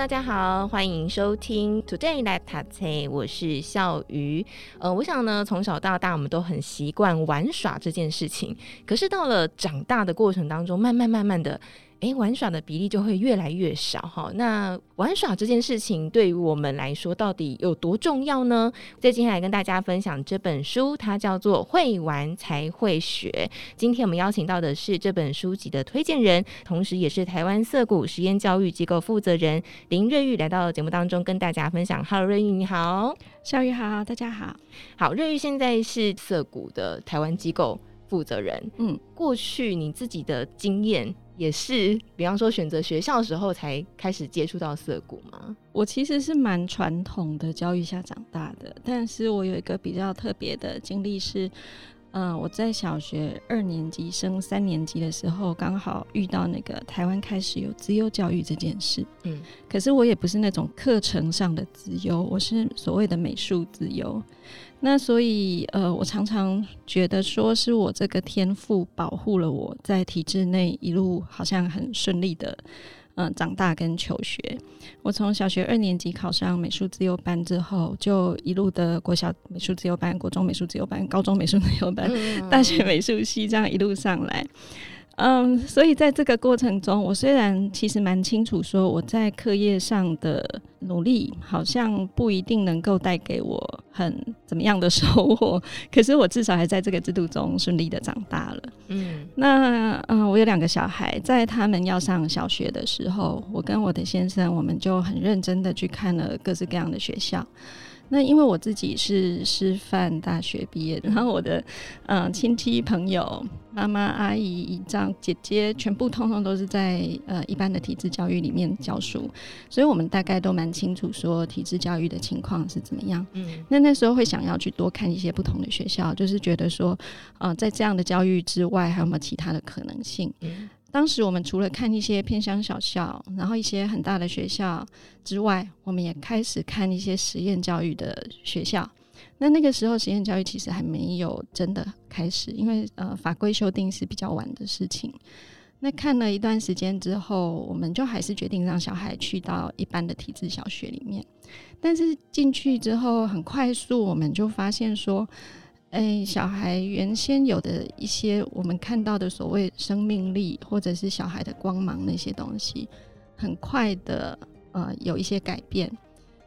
大家好，欢迎收听 Today l e t a t e，我是笑鱼。呃，我想呢，从小到大我们都很习惯玩耍这件事情，可是到了长大的过程当中，慢慢慢慢的。诶，玩耍的比例就会越来越少哈。那玩耍这件事情对于我们来说到底有多重要呢？在接下来跟大家分享这本书，它叫做《会玩才会学》。今天我们邀请到的是这本书籍的推荐人，同时也是台湾涩谷实验教育机构负责人林瑞玉，来到节目当中跟大家分享。Hello，瑞玉你好，小雨好，大家好。好，瑞玉现在是涩谷的台湾机构负责人。嗯，过去你自己的经验。也是，比方说选择学校的时候才开始接触到涩谷吗？我其实是蛮传统的教育下长大的，但是我有一个比较特别的经历是，嗯、呃，我在小学二年级升三年级的时候，刚好遇到那个台湾开始有资优教育这件事。嗯，可是我也不是那种课程上的资优，我是所谓的美术资优。那所以，呃，我常常觉得说是我这个天赋保护了我在体制内一路好像很顺利的，嗯、呃，长大跟求学。我从小学二年级考上美术自由班之后，就一路的国小美术自由班、国中美术自由班、高中美术自由班、嗯、大学美术系这样一路上来。嗯，所以在这个过程中，我虽然其实蛮清楚说我在课业上的努力好像不一定能够带给我很怎么样的收获，可是我至少还在这个制度中顺利的长大了。嗯，那嗯，我有两个小孩，在他们要上小学的时候，我跟我的先生我们就很认真的去看了各式各样的学校。那因为我自己是师范大学毕业的，然后我的嗯亲戚朋友、妈妈、阿姨、姨丈、姐姐，全部通通都是在呃一般的体制教育里面教书，所以我们大概都蛮清楚说体制教育的情况是怎么样。嗯，那那时候会想要去多看一些不同的学校，就是觉得说，呃，在这样的教育之外，还有没有其他的可能性？嗯。当时我们除了看一些偏乡小校，然后一些很大的学校之外，我们也开始看一些实验教育的学校。那那个时候实验教育其实还没有真的开始，因为呃法规修订是比较晚的事情。那看了一段时间之后，我们就还是决定让小孩去到一般的体制小学里面。但是进去之后很快速，我们就发现说。哎，小孩原先有的一些我们看到的所谓生命力，或者是小孩的光芒那些东西，很快的呃有一些改变。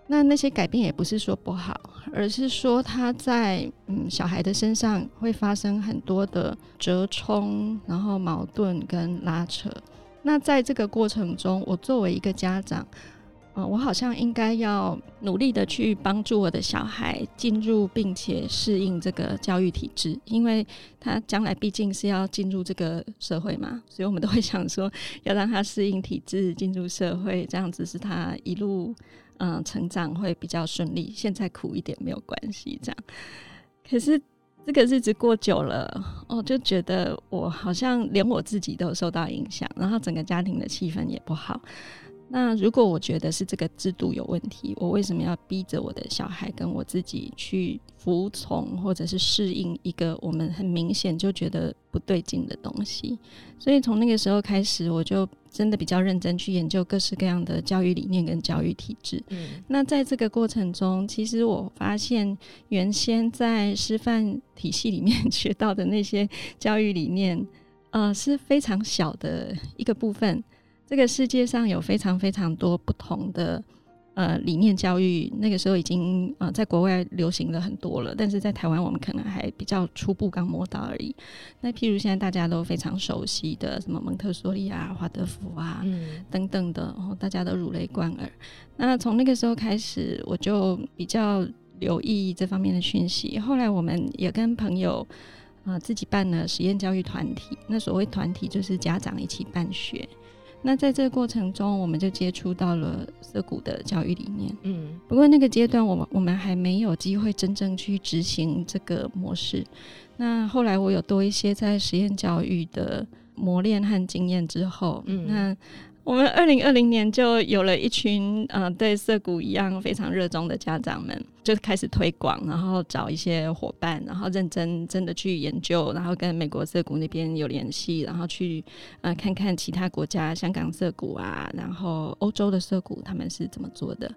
那那些改变也不是说不好，而是说他在嗯小孩的身上会发生很多的折冲，然后矛盾跟拉扯。那在这个过程中，我作为一个家长。嗯，我好像应该要努力的去帮助我的小孩进入并且适应这个教育体制，因为他将来毕竟是要进入这个社会嘛，所以我们都会想说要让他适应体制，进入社会，这样子是他一路嗯成长会比较顺利。现在苦一点没有关系，这样。可是这个日子过久了，我就觉得我好像连我自己都受到影响，然后整个家庭的气氛也不好。那如果我觉得是这个制度有问题，我为什么要逼着我的小孩跟我自己去服从或者是适应一个我们很明显就觉得不对劲的东西？所以从那个时候开始，我就真的比较认真去研究各式各样的教育理念跟教育体制。嗯，那在这个过程中，其实我发现原先在师范体系里面 学到的那些教育理念，呃，是非常小的一个部分。这个世界上有非常非常多不同的呃理念教育，那个时候已经呃在国外流行了很多了，但是在台湾我们可能还比较初步刚摸到而已。那譬如现在大家都非常熟悉的什么蒙特梭利啊、华德福啊、嗯、等等的，然后大家都如雷贯耳。那从那个时候开始，我就比较留意这方面的讯息。后来我们也跟朋友啊、呃、自己办了实验教育团体，那所谓团体就是家长一起办学。那在这个过程中，我们就接触到了涩谷的教育理念。嗯，不过那个阶段，我们我们还没有机会真正去执行这个模式。那后来我有多一些在实验教育的磨练和经验之后，嗯，那。我们二零二零年就有了一群呃对涩谷一样非常热衷的家长们，就开始推广，然后找一些伙伴，然后认真真的去研究，然后跟美国涩谷那边有联系，然后去呃看看其他国家，香港涩谷啊，然后欧洲的涩谷他们是怎么做的。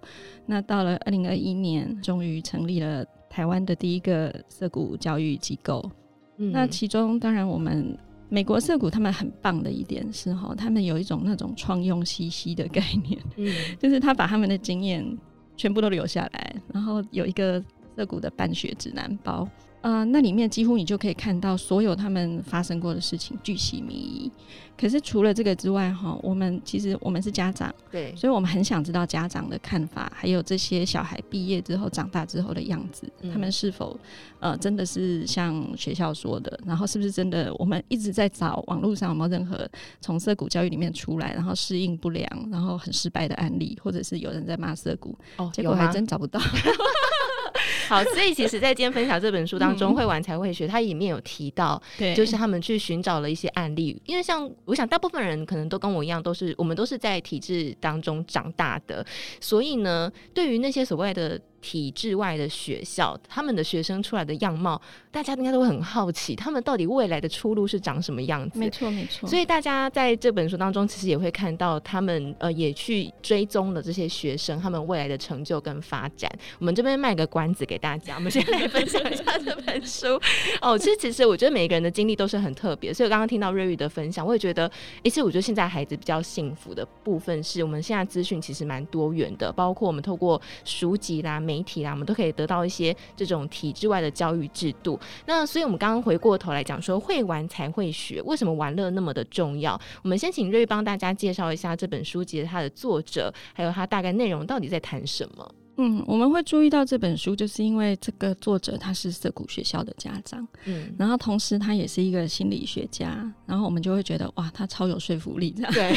那到了二零二一年，终于成立了台湾的第一个涩谷教育机构。嗯，那其中当然我们。美国涩谷他们很棒的一点是哈，他们有一种那种创用 CC 的概念，嗯，就是他把他们的经验全部都留下来，然后有一个涩谷的办学指南包。呃，那里面几乎你就可以看到所有他们发生过的事情，巨细靡遗。可是除了这个之外，哈，我们其实我们是家长，对，所以我们很想知道家长的看法，还有这些小孩毕业之后长大之后的样子，嗯、他们是否呃真的是像学校说的，然后是不是真的？我们一直在找网络上有没有任何从涩谷教育里面出来，然后适应不良，然后很失败的案例，或者是有人在骂涩谷，哦，结果还真找不到。好，所以其实，在今天分享这本书当中，嗯、会玩才会学，它里面有提到，对，就是他们去寻找了一些案例，因为像我想，大部分人可能都跟我一样，都是我们都是在体制当中长大的，所以呢，对于那些所谓的。体制外的学校，他们的学生出来的样貌，大家应该都会很好奇，他们到底未来的出路是长什么样子？没错，没错。所以大家在这本书当中，其实也会看到他们呃，也去追踪了这些学生他们未来的成就跟发展。我们这边卖个关子给大家，我们先来分享一下这本书。哦，其实其实我觉得每一个人的经历都是很特别，所以我刚刚听到瑞玉的分享，我也觉得，其实我觉得现在孩子比较幸福的部分是我们现在资讯其实蛮多元的，包括我们透过书籍啦。媒体啦，我们都可以得到一些这种体制外的教育制度。那所以，我们刚刚回过头来讲说，会玩才会学，为什么玩乐那么的重要？我们先请瑞帮大家介绍一下这本书籍的它的作者，还有它大概内容到底在谈什么。嗯，我们会注意到这本书，就是因为这个作者他是涩谷学校的家长，嗯，然后同时他也是一个心理学家，然后我们就会觉得哇，他超有说服力，这样。对，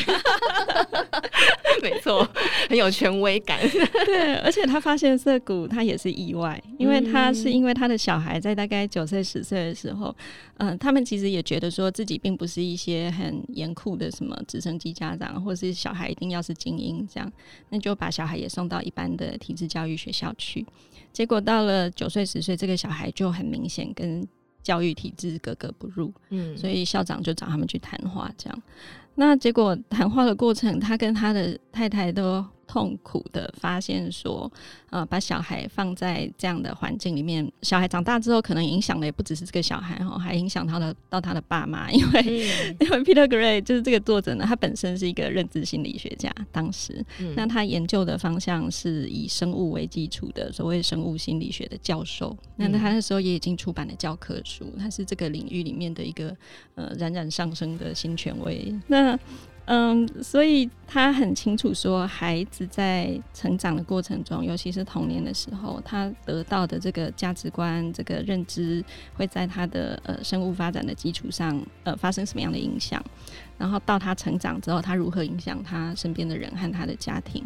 没错，很有权威感，对，而且他发现涩谷他也是意外，因为他是因为他的小孩在大概九岁十岁的时候，嗯、呃，他们其实也觉得说自己并不是一些很严酷的什么直升机家长，或是小孩一定要是精英这样，那就把小孩也送到一般的体制教育学校去，结果到了九岁十岁，这个小孩就很明显跟教育体制格格不入，嗯，所以校长就找他们去谈话，这样。那结果谈话的过程，他跟他的太太都。痛苦的发现说，呃，把小孩放在这样的环境里面，小孩长大之后，可能影响的也不只是这个小孩哈，还影响他的到他的爸妈，因为、嗯、因为 Peter Gray 就是这个作者呢，他本身是一个认知心理学家，当时，嗯、那他研究的方向是以生物为基础的所谓生物心理学的教授，嗯、那他那时候也已经出版了教科书，他是这个领域里面的一个呃冉冉上升的新权威，那。嗯，所以他很清楚说，孩子在成长的过程中，尤其是童年的时候，他得到的这个价值观、这个认知，会在他的呃生物发展的基础上，呃发生什么样的影响？然后到他成长之后，他如何影响他身边的人和他的家庭？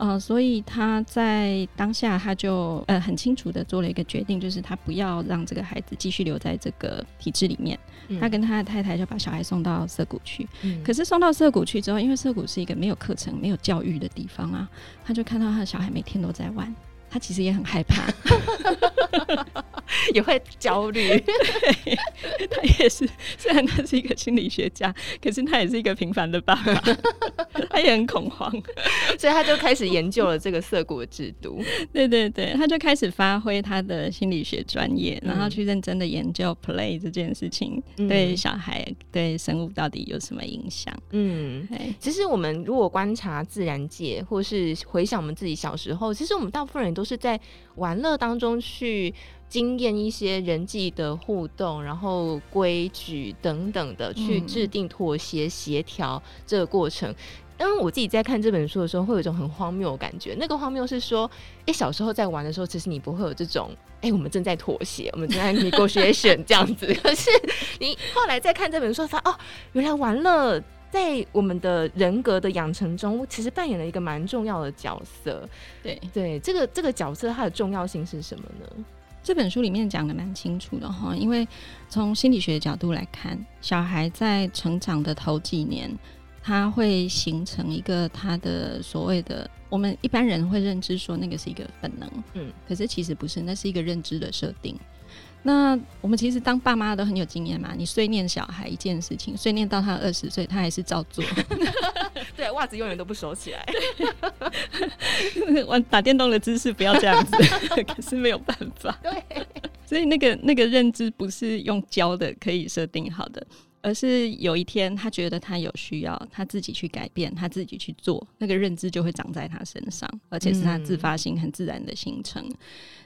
呃，所以他在当下，他就呃很清楚的做了一个决定，就是他不要让这个孩子继续留在这个体制里面。嗯、他跟他的太太就把小孩送到涩谷去。嗯、可是送到涩谷去之后，因为涩谷是一个没有课程、没有教育的地方啊，他就看到他的小孩每天都在玩。他其实也很害怕，也会焦虑。他也是，虽然他是一个心理学家，可是他也是一个平凡的爸爸，他也很恐慌，所以他就开始研究了这个涩谷的制度。对对对，他就开始发挥他的心理学专业，然后去认真的研究 play 这件事情对小孩、对生物到底有什么影响。嗯，其实我们如果观察自然界，或是回想我们自己小时候，其实我们大部分人。都是在玩乐当中去经验一些人际的互动，然后规矩等等的，去制定妥协协调这个过程。因为我自己在看这本书的时候，会有一种很荒谬的感觉。那个荒谬是说，哎，小时候在玩的时候，其实你不会有这种，哎，我们正在妥协，我们正在 negotiation 这样子。可 是你后来再看这本书，发现哦，原来玩乐。在我们的人格的养成中，其实扮演了一个蛮重要的角色。对对，这个这个角色它的重要性是什么呢？这本书里面讲的蛮清楚的哈，因为从心理学的角度来看，小孩在成长的头几年，他会形成一个他的所谓的，我们一般人会认知说那个是一个本能，嗯，可是其实不是，那是一个认知的设定。那我们其实当爸妈都很有经验嘛，你碎念小孩一件事情，碎念到他二十岁，他还是照做。对，袜子永远都不收起来。玩打电动的姿势不要这样子，可是没有办法。对，所以那个那个认知不是用教的可以设定好的，而是有一天他觉得他有需要，他自己去改变，他自己去做，那个认知就会长在他身上，而且是他自发性、很自然的形成。嗯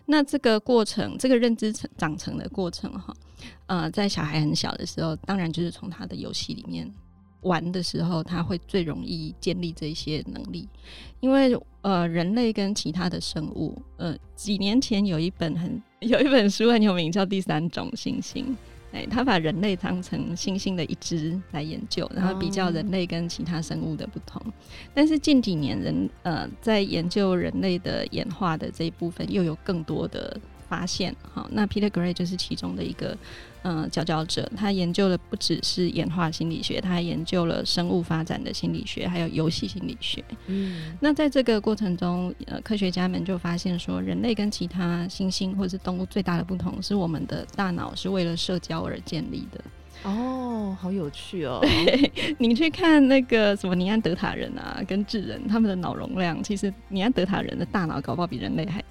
那这个过程，这个认知成长成的过程，哈，呃，在小孩很小的时候，当然就是从他的游戏里面玩的时候，他会最容易建立这些能力。因为呃，人类跟其他的生物，呃，几年前有一本很 有一本书很有名，叫《第三种猩猩》。哎，他把人类当成猩猩的一只来研究，然后比较人类跟其他生物的不同。但是近几年人呃在研究人类的演化的这一部分，又有更多的发现。好，那 Peter Gray 就是其中的一个。嗯，佼佼者，他研究的不只是演化心理学，他还研究了生物发展的心理学，还有游戏心理学。嗯，那在这个过程中，呃，科学家们就发现说，人类跟其他猩猩或者是动物最大的不同，是我们的大脑是为了社交而建立的。哦，好有趣哦！你去看那个什么尼安德塔人啊，跟智人，他们的脑容量，其实尼安德塔人的大脑搞不好比人类还大，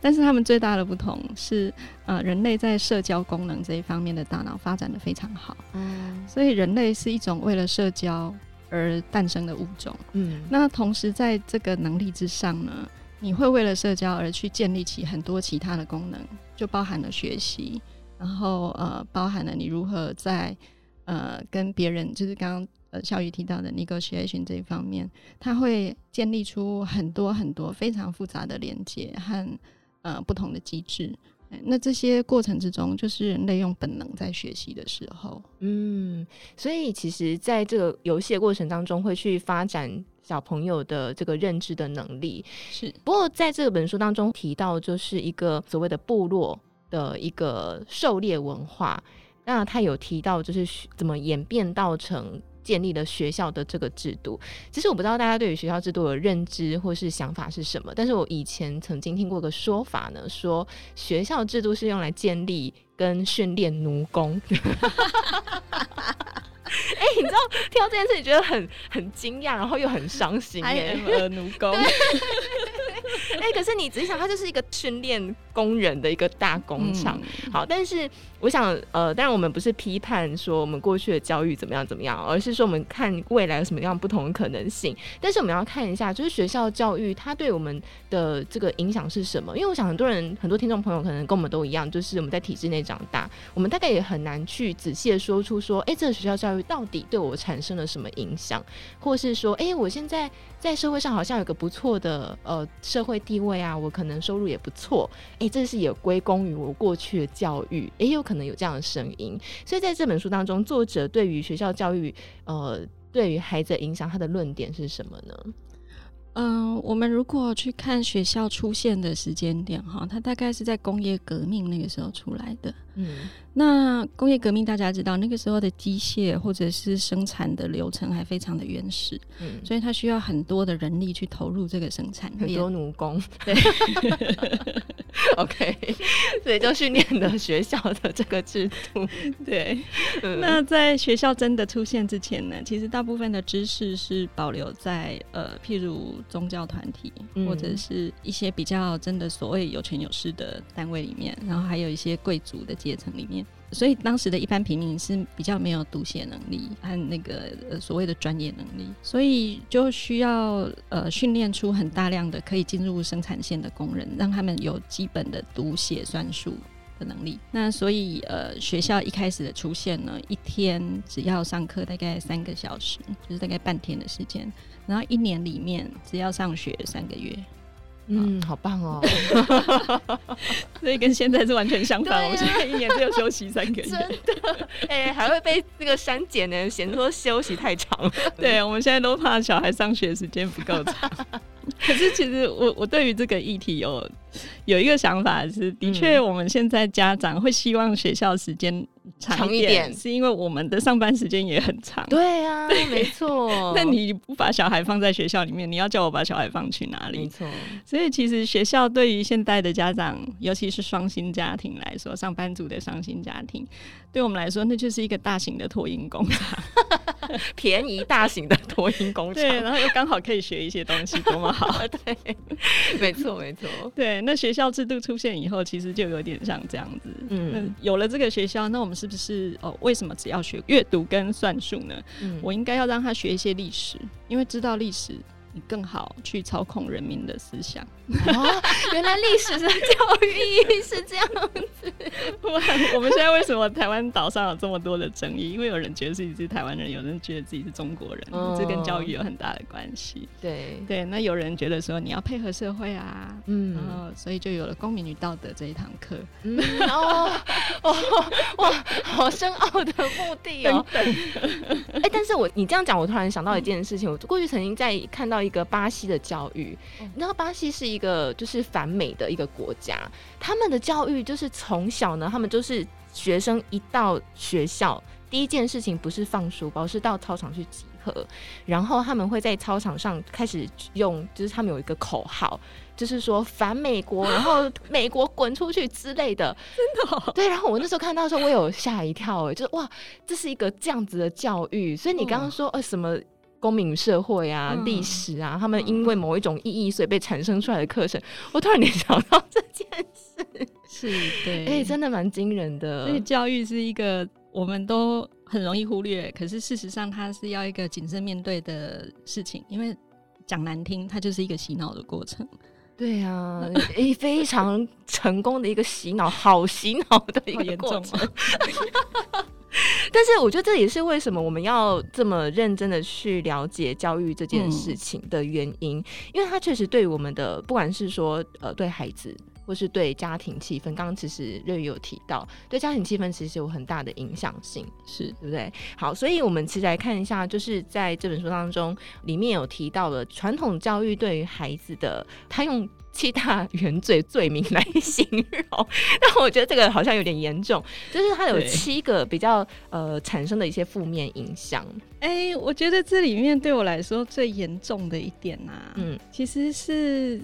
但是他们最大的不同是，呃，人类在社交功能这一方面的大脑发展的非常好。嗯，所以人类是一种为了社交而诞生的物种。嗯，那同时在这个能力之上呢，你会为了社交而去建立起很多其他的功能，就包含了学习。然后呃，包含了你如何在呃跟别人，就是刚刚呃小雨提到的 negotiation 这一方面，它会建立出很多很多非常复杂的连接和呃不同的机制。那这些过程之中，就是人类用本能在学习的时候。嗯，所以其实在这个游戏的过程当中，会去发展小朋友的这个认知的能力。是，不过在这本书当中提到，就是一个所谓的部落。的一个狩猎文化，那他有提到就是怎么演变到成建立了学校的这个制度。其实我不知道大家对于学校制度的认知或是想法是什么，但是我以前曾经听过个说法呢，说学校制度是用来建立跟训练奴工。哎、欸，你知道听到这件事，你觉得很很惊讶，然后又很伤心。A 奴工。哎、欸，可是你仔细想，它就是一个训练工人的一个大工厂。嗯、好，但是我想，呃，当然我们不是批判说我们过去的教育怎么样怎么样，而是说我们看未来有什么样不同的可能性。但是我们要看一下，就是学校教育它对我们的这个影响是什么？因为我想很多人、很多听众朋友可能跟我们都一样，就是我们在体制内长大，我们大概也很难去仔细的说出说，哎、这个学校教育。到底对我产生了什么影响，或是说，哎、我现在在社会上好像有个不错的呃社会地位啊，我可能收入也不错，哎、这是也归功于我过去的教育，也、欸、有可能有这样的声音。所以在这本书当中，作者对于学校教育，呃，对于孩子的影响，他的论点是什么呢？嗯、呃，我们如果去看学校出现的时间点，哈，它大概是在工业革命那个时候出来的。嗯，那工业革命大家知道，那个时候的机械或者是生产的流程还非常的原始，嗯，所以它需要很多的人力去投入这个生产，很多奴工，对，OK，所以就训练了学校的这个制度，对。嗯、那在学校真的出现之前呢，其实大部分的知识是保留在呃，譬如宗教团体、嗯、或者是一些比较真的所谓有权有势的单位里面，然后还有一些贵族的。阶层里面，所以当时的一般平民是比较没有读写能力和那个呃所谓的专业能力，所以就需要呃训练出很大量的可以进入生产线的工人，让他们有基本的读写算术的能力。那所以呃学校一开始的出现呢，一天只要上课大概三个小时，就是大概半天的时间，然后一年里面只要上学三个月。嗯，好棒哦！所以跟现在是完全相反。啊、我现在一年只有休息三个月，真的，哎、欸，还会被那个删减呢，嫌说休息太长。对，我们现在都怕小孩上学时间不够长。可是其实我我对于这个议题有有一个想法是，的确我们现在家长会希望学校时间长一点，是因为我们的上班时间也很长。对啊，没错。那你不把小孩放在学校里面，你要叫我把小孩放去哪里？没错。所以其实学校对于现代的家长，尤其是双薪家庭来说，上班族的双薪家庭，对我们来说，那就是一个大型的托婴工厂，便宜大型的托婴工厂。对，然后又刚好可以学一些东西，多么好。对，没错，没错。对，那学校制度出现以后，其实就有点像这样子。嗯，有了这个学校，那我们是不是哦？为什么只要学阅读跟算术呢？嗯，我应该要让他学一些历史，因为知道历史。你更好去操控人民的思想。哦，原来历史的教育意义是这样子。我们现在为什么台湾岛上有这么多的争议？因为有人觉得自己是台湾人，有人觉得自己是中国人，哦、这跟教育有很大的关系。对对，那有人觉得说你要配合社会啊，嗯，然后所以就有了公民与道德这一堂课。嗯哦 哦哇，好深奥的目的哦。哎、欸，但是我你这样讲，我突然想到一件事情，嗯、我过去曾经在看到。一个巴西的教育，你知道巴西是一个就是反美的一个国家，他们的教育就是从小呢，他们就是学生一到学校，第一件事情不是放书包，是到操场去集合，然后他们会在操场上开始用，就是他们有一个口号，就是说反美国，然后美国滚出去之类的，真的、哦、对。然后我那时候看到的时候，我有吓一跳，哎，就是哇，这是一个这样子的教育。所以你刚刚说，呃，什么？公民社会啊，历、嗯、史啊，他们因为某一种意义，所以被产生出来的课程，嗯、我突然联想到这件事，是对，哎、欸，真的蛮惊人的。所以教育是一个我们都很容易忽略，可是事实上它是要一个谨慎面对的事情，因为讲难听，它就是一个洗脑的过程。对啊，诶、欸，非常成功的一个洗脑，好洗脑的一个过程。但是我觉得这也是为什么我们要这么认真的去了解教育这件事情的原因，嗯、因为它确实对我们的不管是说呃对孩子，或是对家庭气氛，刚刚其实瑞宇有提到，对家庭气氛其实有很大的影响性，是对不对？好，所以我们其实来看一下，就是在这本书当中，里面有提到了传统教育对于孩子的，他用。七大原罪罪名来形容，但我觉得这个好像有点严重，就是它有七个比较呃产生的一些负面影响。哎、欸，我觉得这里面对我来说最严重的一点啊，嗯，其实是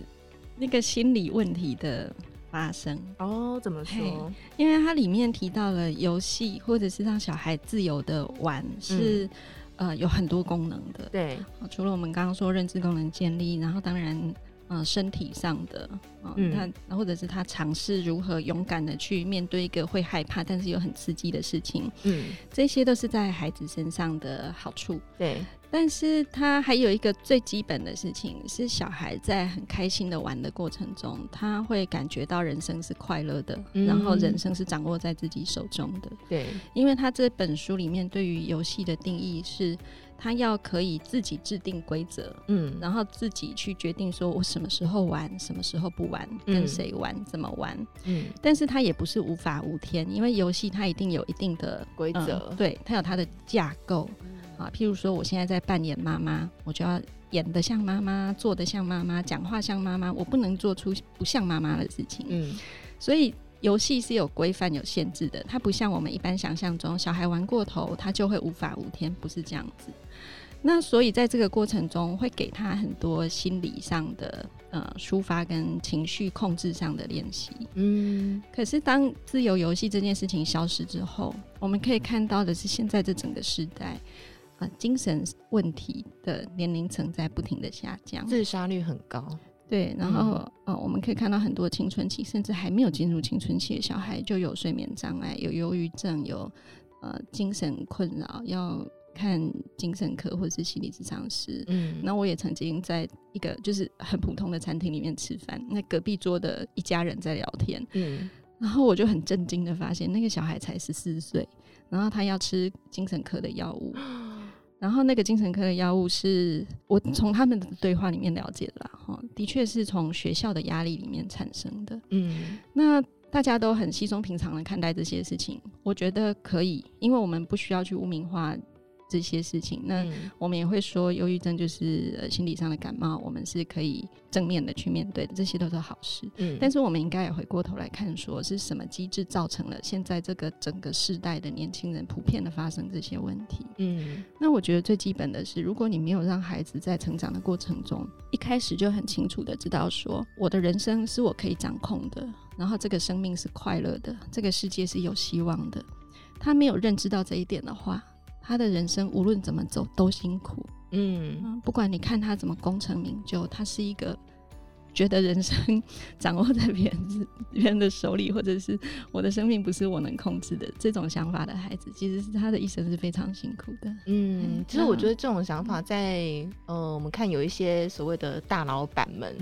那个心理问题的发生。哦，怎么说？因为它里面提到了游戏，或者是让小孩自由的玩，是、嗯、呃有很多功能的。对，除了我们刚刚说认知功能建立，然后当然。嗯，身体上的，嗯，他或者是他尝试如何勇敢的去面对一个会害怕但是又很刺激的事情，嗯，这些都是在孩子身上的好处。对，但是他还有一个最基本的事情是，小孩在很开心的玩的过程中，他会感觉到人生是快乐的，嗯，然后人生是掌握在自己手中的。对，因为他这本书里面对于游戏的定义是。他要可以自己制定规则，嗯，然后自己去决定说我什么时候玩，什么时候不玩，嗯、跟谁玩，怎么玩，嗯。但是他也不是无法无天，因为游戏它一定有一定的规则，嗯，对，它有它的架构，嗯、啊。譬如说，我现在在扮演妈妈，我就要演的像妈妈，做的像妈妈，讲话像妈妈，我不能做出不像妈妈的事情，嗯。所以。游戏是有规范、有限制的，它不像我们一般想象中，小孩玩过头，他就会无法无天，不是这样子。那所以在这个过程中，会给他很多心理上的呃抒发跟情绪控制上的练习。嗯，可是当自由游戏这件事情消失之后，我们可以看到的是，现在这整个时代，呃，精神问题的年龄层在不停的下降，自杀率很高。对，然后、嗯呃、我们可以看到很多青春期，甚至还没有进入青春期的小孩，就有睡眠障碍，有忧郁症，有呃精神困扰，要看精神科或者是心理咨商师。嗯，那我也曾经在一个就是很普通的餐厅里面吃饭，那隔壁桌的一家人在聊天，嗯，然后我就很震惊的发现，那个小孩才十四岁，然后他要吃精神科的药物。然后那个精神科的药物是我从他们的对话里面了解的啦，哈，的确是从学校的压力里面产生的。嗯，那大家都很稀松平常的看待这些事情，我觉得可以，因为我们不需要去污名化。这些事情，那我们也会说，忧郁症就是呃心理上的感冒，我们是可以正面的去面对的，这些都是好事。嗯，但是我们应该也回过头来看，说是什么机制造成了现在这个整个世代的年轻人普遍的发生这些问题。嗯，那我觉得最基本的是，如果你没有让孩子在成长的过程中一开始就很清楚的知道说，我的人生是我可以掌控的，然后这个生命是快乐的，这个世界是有希望的，他没有认知到这一点的话。他的人生无论怎么走都辛苦，嗯，不管你看他怎么功成名就，他是一个觉得人生掌握在别人别人的手里，或者是我的生命不是我能控制的这种想法的孩子，其实是他的一生是非常辛苦的。嗯，其实我觉得这种想法在呃，我们看有一些所谓的大老板们。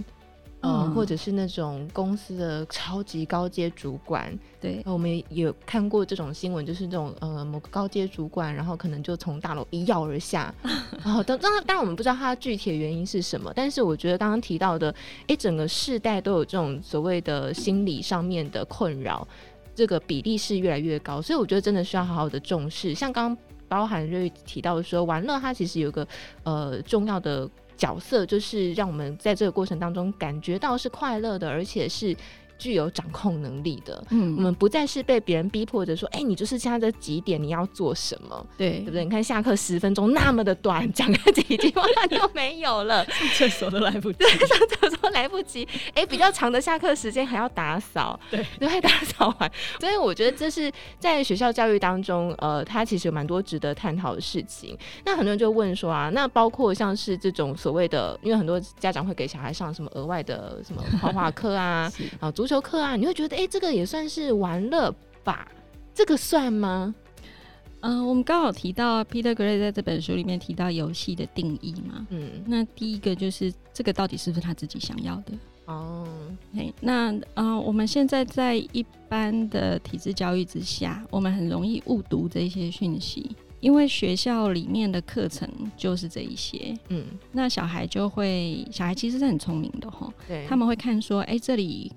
嗯，或者是那种公司的超级高阶主管，对，我们也有看过这种新闻，就是这种呃某个高阶主管，然后可能就从大楼一跃而下，然后当当当然我们不知道他具体的原因是什么，但是我觉得刚刚提到的，哎，整个世代都有这种所谓的心理上面的困扰，这个比例是越来越高，所以我觉得真的需要好好的重视。像刚刚包含瑞提到说，玩乐它其实有个呃重要的。角色就是让我们在这个过程当中感觉到是快乐的，而且是。具有掌控能力的，嗯，我们不再是被别人逼迫着说，哎、欸，你就是现在的几点你要做什么，对，对不对？你看下课十分钟那么的短，讲个几句话就没有了，上厕所都来不及，对，上厕所都来不及，哎、欸，比较长的下课时间还要打扫，对，都还打扫完，所以我觉得这是在学校教育当中，呃，它其实有蛮多值得探讨的事情。那很多人就问说啊，那包括像是这种所谓的，因为很多家长会给小孩上什么额外的什么画画课啊，啊足球课啊，你会觉得哎、欸，这个也算是玩乐吧？这个算吗？嗯、呃，我们刚好提到 Peter Gray 在这本书里面提到游戏的定义嘛。嗯，那第一个就是这个到底是不是他自己想要的？哦，哎，那呃，我们现在在一般的体制教育之下，我们很容易误读这些讯息，因为学校里面的课程就是这一些。嗯，那小孩就会，小孩其实是很聪明的哈。对，他们会看说，哎、欸，这里。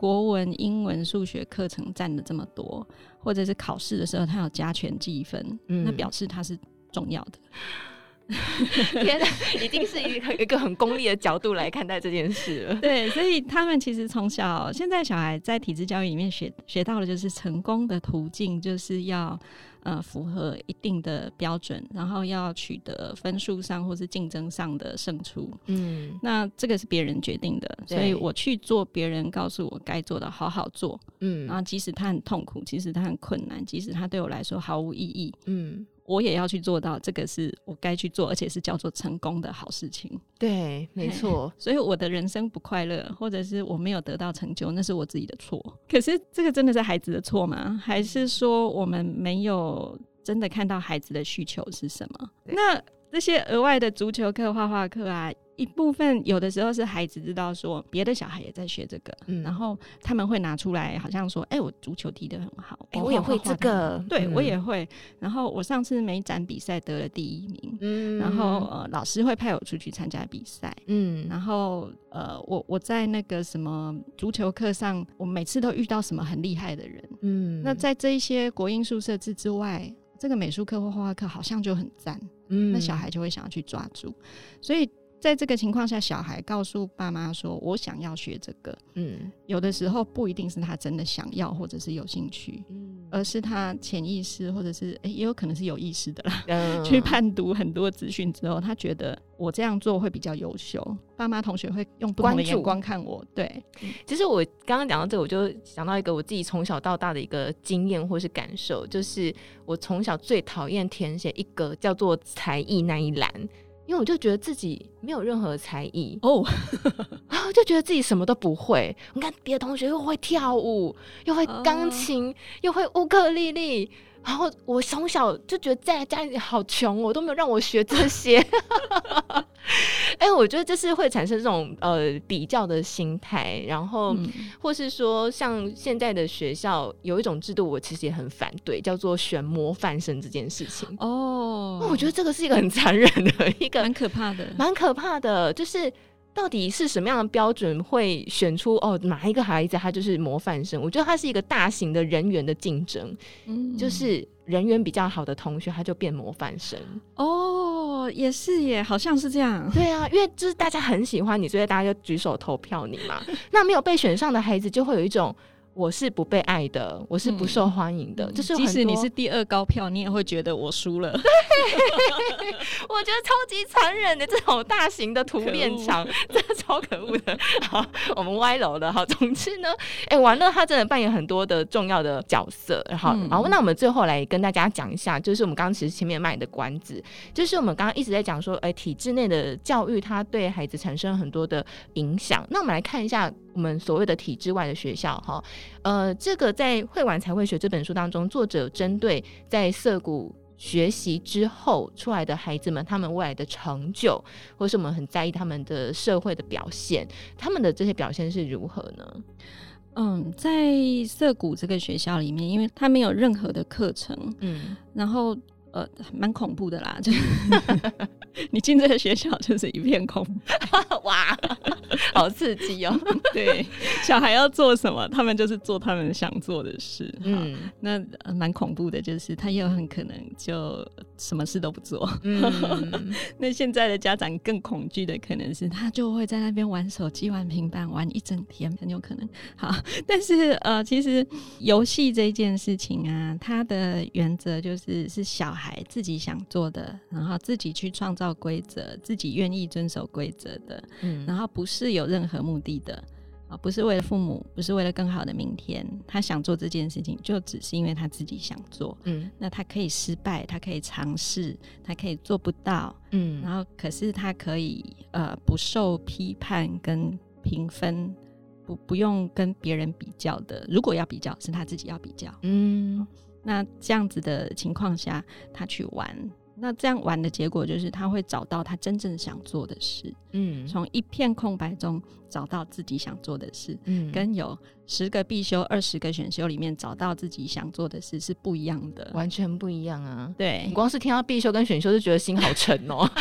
国文、英文、数学课程占的这么多，或者是考试的时候他有加权计分，嗯，那表示他是重要的。天哪，一定是一个一个很功利的角度来看待这件事了。对，所以他们其实从小，现在小孩在体制教育里面学学到的就是成功的途径，就是要。呃，符合一定的标准，然后要取得分数上或是竞争上的胜出。嗯，那这个是别人决定的，所以我去做别人告诉我该做的，好好做。嗯，然后即使他很痛苦，即使他很困难，即使他对我来说毫无意义。嗯。我也要去做到，这个是我该去做，而且是叫做成功的好事情。对，没错。所以我的人生不快乐，或者是我没有得到成就，那是我自己的错。可是这个真的是孩子的错吗？还是说我们没有真的看到孩子的需求是什么？那这些额外的足球课、画画课啊。一部分有的时候是孩子知道说别的小孩也在学这个，嗯，然后他们会拿出来，好像说，哎、欸，我足球踢得很好，哎、欸，我也会这个，对、嗯、我也会。然后我上次美展比赛得了第一名，嗯，然后呃，老师会派我出去参加比赛，嗯，然后呃，我我在那个什么足球课上，我每次都遇到什么很厉害的人，嗯，那在这一些国英数设置之外，这个美术课或画画课好像就很赞，嗯，那小孩就会想要去抓住，所以。在这个情况下，小孩告诉爸妈说：“我想要学这个。”嗯，有的时候不一定是他真的想要或者是有兴趣，嗯，而是他潜意识或者是诶，也有可能是有意识的啦。嗯，去判读很多资讯之后，他觉得我这样做会比较优秀，爸妈同学会用不同的眼光看我。对，其实我刚刚讲到这个，我就想到一个我自己从小到大的一个经验或是感受，就是我从小最讨厌填写一个叫做才艺那一栏。因为我就觉得自己没有任何才艺哦，然 后就觉得自己什么都不会。你看别的同学又会跳舞，又会钢琴，uh. 又会乌克丽丽，然后我从小就觉得在家里好穷，我都没有让我学这些。哎、欸，我觉得就是会产生这种呃比较的心态，然后、嗯、或是说像现在的学校有一种制度，我其实也很反对，叫做选模范生这件事情。哦，我觉得这个是一个很残忍的一个，蛮可怕的，蛮可怕的，就是。到底是什么样的标准会选出哦哪一个孩子他就是模范生？我觉得他是一个大型的人员的竞争，嗯，就是人缘比较好的同学他就变模范生。哦，也是耶，好像是这样。对啊，因为就是大家很喜欢你，所以大家就举手投票你嘛。那没有被选上的孩子就会有一种。我是不被爱的，我是不受欢迎的。嗯、就是即使你是第二高票，你也会觉得我输了。我觉得超级残忍的这种大型的图片墙，真的超可恶的。好，我们歪楼了。好，总之呢，哎、欸，玩乐他真的扮演很多的重要的角色。好，嗯、好，那我们最后来跟大家讲一下，就是我们刚刚其实前面卖的关子，就是我们刚刚一直在讲说，哎、欸，体制内的教育它对孩子产生很多的影响。那我们来看一下。我们所谓的体制外的学校，哈，呃，这个在《会玩才会学》这本书当中，作者针对在涩谷学习之后出来的孩子们，他们未来的成就，或是我们很在意他们的社会的表现，他们的这些表现是如何呢？嗯，在涩谷这个学校里面，因为他没有任何的课程，嗯，然后。呃，蛮恐怖的啦，就 你进这个学校就是一片空，哇，好刺激哦！对，小孩要做什么，他们就是做他们想做的事。嗯，那蛮、呃、恐怖的，就是他又很可能就什么事都不做。嗯，那现在的家长更恐惧的可能是，他就会在那边玩手机、玩平板，玩一整天，很有可能。好，但是呃，其实游戏这件事情啊，它的原则就是是小孩。自己想做的，然后自己去创造规则，自己愿意遵守规则的，嗯，然后不是有任何目的的啊，不是为了父母，不是为了更好的明天，他想做这件事情，就只是因为他自己想做，嗯，那他可以失败，他可以尝试，他可以做不到，嗯，然后可是他可以呃不受批判跟评分，不不用跟别人比较的，如果要比较，是他自己要比较，嗯。那这样子的情况下，他去玩，那这样玩的结果就是他会找到他真正想做的事，嗯，从一片空白中找到自己想做的事，嗯，跟有十个必修、二十个选修里面找到自己想做的事是不一样的，完全不一样啊！对，你光是听到必修跟选修就觉得心好沉哦。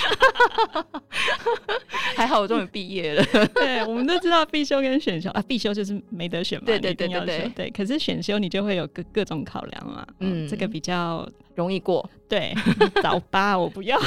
还好我终于毕业了。对，我们都知道必修跟选修啊，必修就是没得选嘛，对对对对对，对。可是选修你就会有各各种考量嘛，嗯，这个比较容易过。对，早八我不要。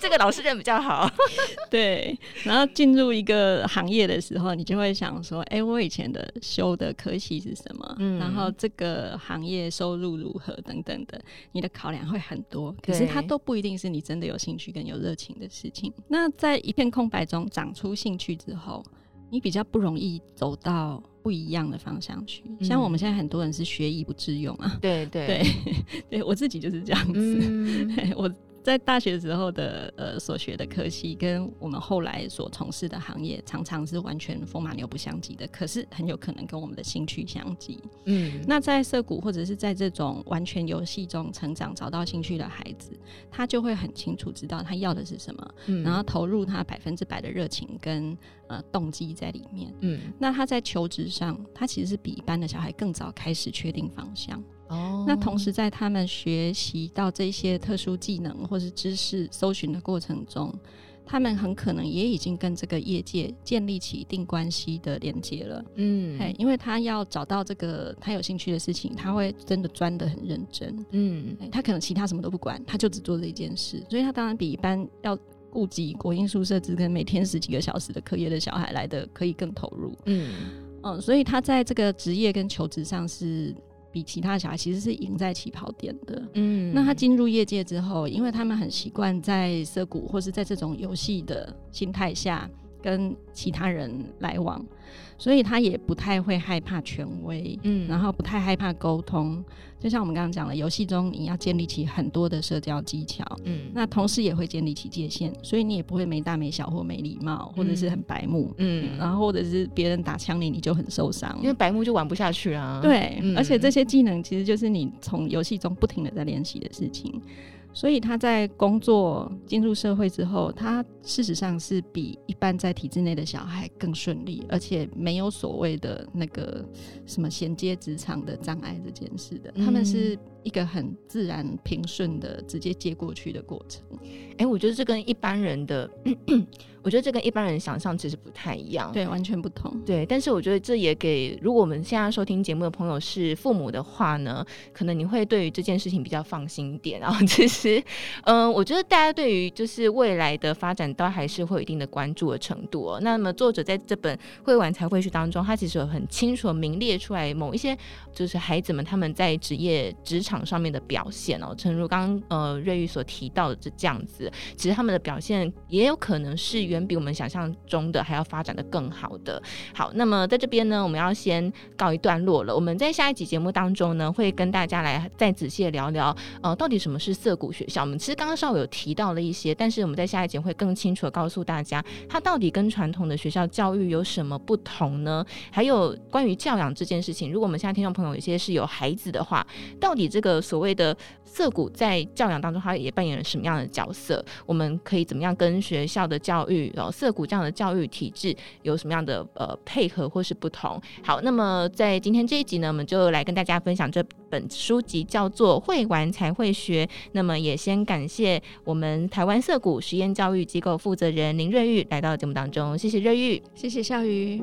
这个老师人比较好。对，然后进入一个行业的时候，你就会想说，哎、欸，我以前的修的科系是什么？嗯，然后这个行业收入如何等等的，你的考量会很多。可是它都不一定是你真的有兴趣跟有热情的事情。那在一片空白中长出兴趣之后，你比较不容易走到不一样的方向去。嗯、像我们现在很多人是学以不致用啊。对对对，对 我自己就是这样子。嗯、我。在大学时候的呃所学的科系，跟我们后来所从事的行业，常常是完全风马牛不相及的。可是很有可能跟我们的兴趣相及。嗯，那在涩谷或者是在这种完全游戏中成长、找到兴趣的孩子，他就会很清楚知道他要的是什么，嗯、然后投入他百分之百的热情跟呃动机在里面。嗯，那他在求职上，他其实是比一般的小孩更早开始确定方向。哦，那同时在他们学习到这些特殊技能或是知识搜寻的过程中，他们很可能也已经跟这个业界建立起一定关系的连接了。嗯，因为他要找到这个他有兴趣的事情，他会真的钻得很认真。嗯，他可能其他什么都不管，他就只做这一件事，所以他当然比一般要顾及国英数社自跟每天十几个小时的课业的小孩来的可以更投入。嗯嗯，所以他在这个职业跟求职上是。比其他小孩其实是赢在起跑点的。嗯，那他进入业界之后，因为他们很习惯在涩谷或是在这种游戏的心态下跟其他人来往，所以他也不太会害怕权威，嗯，然后不太害怕沟通。就像我们刚刚讲的，游戏中你要建立起很多的社交技巧，嗯，那同时也会建立起界限，所以你也不会没大没小或没礼貌，或者是很白目，嗯，然后或者是别人打枪你，你就很受伤，因为白目就玩不下去啊。对，嗯，而且这些技能其实就是你从游戏中不停的在练习的事情。所以他在工作进入社会之后，他事实上是比一般在体制内的小孩更顺利，而且没有所谓的那个什么衔接职场的障碍这件事的。他们是一个很自然平顺的直接接过去的过程。哎、欸，我觉得这跟一般人的。我觉得这跟一般人想象其实不太一样，对，完全不同。对，但是我觉得这也给如果我们现在收听节目的朋友是父母的话呢，可能你会对于这件事情比较放心一点。然后其实，嗯、呃，我觉得大家对于就是未来的发展，都还是会有一定的关注的程度哦。那么作者在这本《会玩才会去》当中，他其实有很清楚明列出来某一些就是孩子们他们在职业职场上面的表现哦。诚如刚刚呃瑞玉所提到的这这样子，其实他们的表现也有可能是远比我们想象中的还要发展的更好的。好，那么在这边呢，我们要先告一段落了。我们在下一集节目当中呢，会跟大家来再仔细的聊聊，呃，到底什么是涩谷学校？我们其实刚刚稍微有提到了一些，但是我们在下一集会更清楚的告诉大家，它到底跟传统的学校教育有什么不同呢？还有关于教养这件事情，如果我们现在听众朋友有些是有孩子的话，到底这这个所谓的色谷在教养当中，它也扮演了什么样的角色？我们可以怎么样跟学校的教育？哦，色谷这样的教育体制有什么样的呃配合或是不同？好，那么在今天这一集呢，我们就来跟大家分享这本书籍，叫做《会玩才会学》。那么也先感谢我们台湾色谷实验教育机构负责人林瑞玉来到节目当中，谢谢瑞玉，谢谢孝瑜。